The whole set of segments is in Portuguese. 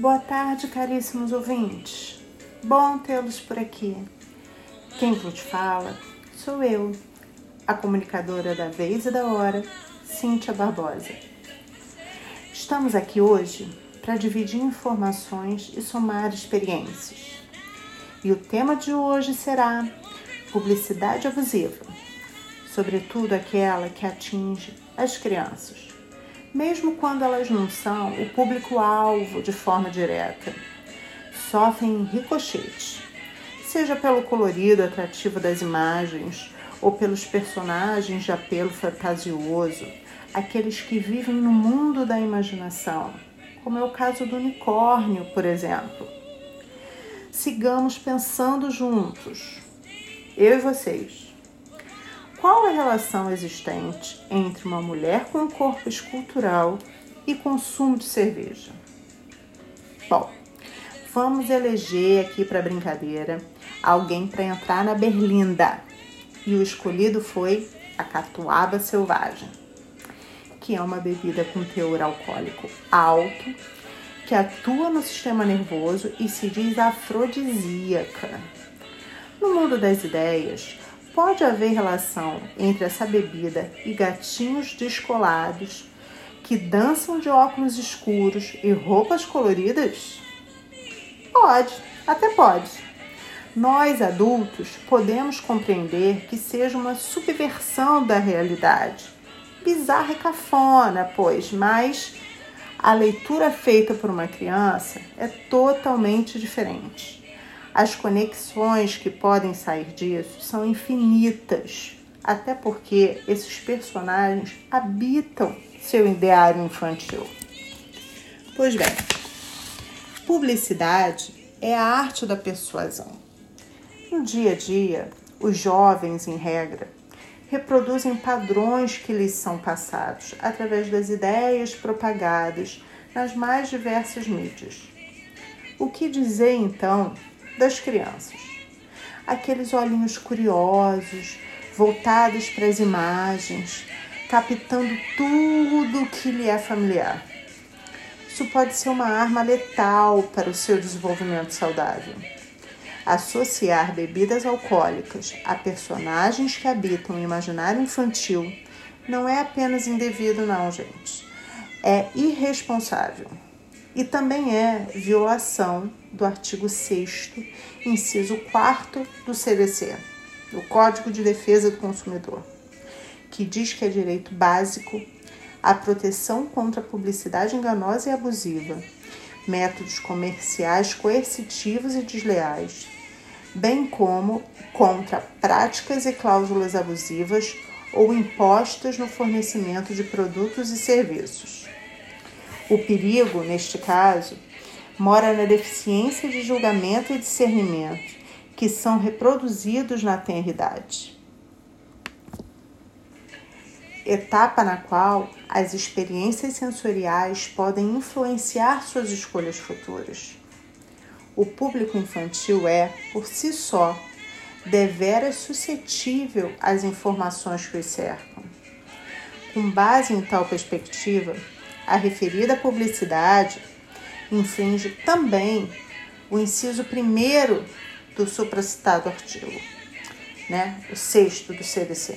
Boa tarde, caríssimos ouvintes. Bom tê-los por aqui. Quem vos fala sou eu, a comunicadora da vez e da hora, Cíntia Barbosa. Estamos aqui hoje para dividir informações e somar experiências. E o tema de hoje será publicidade abusiva, sobretudo aquela que atinge as crianças mesmo quando elas não são o público-alvo de forma direta. Sofrem ricochetes, seja pelo colorido atrativo das imagens ou pelos personagens de apelo fantasioso, aqueles que vivem no mundo da imaginação, como é o caso do unicórnio, por exemplo. Sigamos pensando juntos, eu e vocês qual a relação existente entre uma mulher com um corpo escultural e consumo de cerveja? Bom, vamos eleger aqui para brincadeira alguém para entrar na berlinda. E o escolhido foi a catuaba selvagem, que é uma bebida com teor alcoólico alto, que atua no sistema nervoso e se diz afrodisíaca. No mundo das ideias, Pode haver relação entre essa bebida e gatinhos descolados que dançam de óculos escuros e roupas coloridas? Pode, até pode. Nós adultos podemos compreender que seja uma subversão da realidade. Bizarra e cafona, pois, mas a leitura feita por uma criança é totalmente diferente. As conexões que podem sair disso são infinitas, até porque esses personagens habitam seu ideário infantil. Pois bem, publicidade é a arte da persuasão. No dia a dia, os jovens, em regra, reproduzem padrões que lhes são passados através das ideias propagadas nas mais diversas mídias. O que dizer então das crianças. Aqueles olhinhos curiosos, voltados para as imagens, captando tudo que lhe é familiar. Isso pode ser uma arma letal para o seu desenvolvimento saudável. Associar bebidas alcoólicas a personagens que habitam o imaginário infantil não é apenas indevido, não, gente. É irresponsável e também é violação do artigo 6, inciso 4 do CDC, do Código de Defesa do Consumidor, que diz que é direito básico a proteção contra a publicidade enganosa e abusiva, métodos comerciais coercitivos e desleais, bem como contra práticas e cláusulas abusivas ou impostas no fornecimento de produtos e serviços. O perigo, neste caso, mora na deficiência de julgamento e discernimento, que são reproduzidos na tenridade. Etapa na qual as experiências sensoriais podem influenciar suas escolhas futuras. O público infantil é, por si só, deveras suscetível às informações que os cercam. Com base em tal perspectiva, a referida publicidade infringe também o inciso primeiro do supracitado artigo, né? o sexto do CDC.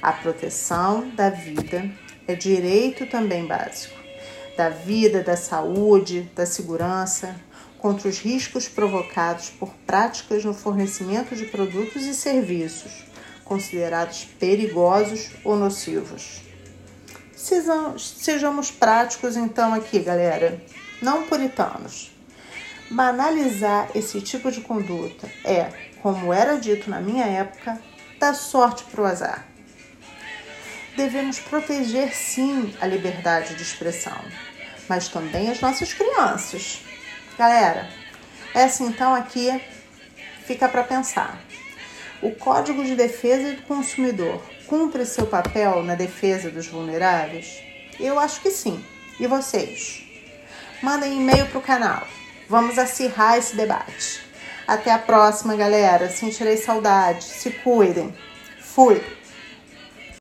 A proteção da vida é direito também básico, da vida, da saúde, da segurança, contra os riscos provocados por práticas no fornecimento de produtos e serviços considerados perigosos ou nocivos. Sejamos práticos então aqui, galera, não puritanos. Banalizar esse tipo de conduta é, como era dito na minha época, dar sorte para o azar. Devemos proteger sim a liberdade de expressão, mas também as nossas crianças. Galera, essa então aqui fica para pensar. O Código de Defesa do Consumidor cumpre seu papel na defesa dos vulneráveis? Eu acho que sim. E vocês? Mandem e-mail para o canal. Vamos acirrar esse debate. Até a próxima, galera. Sentirei saudade. Se cuidem. Fui.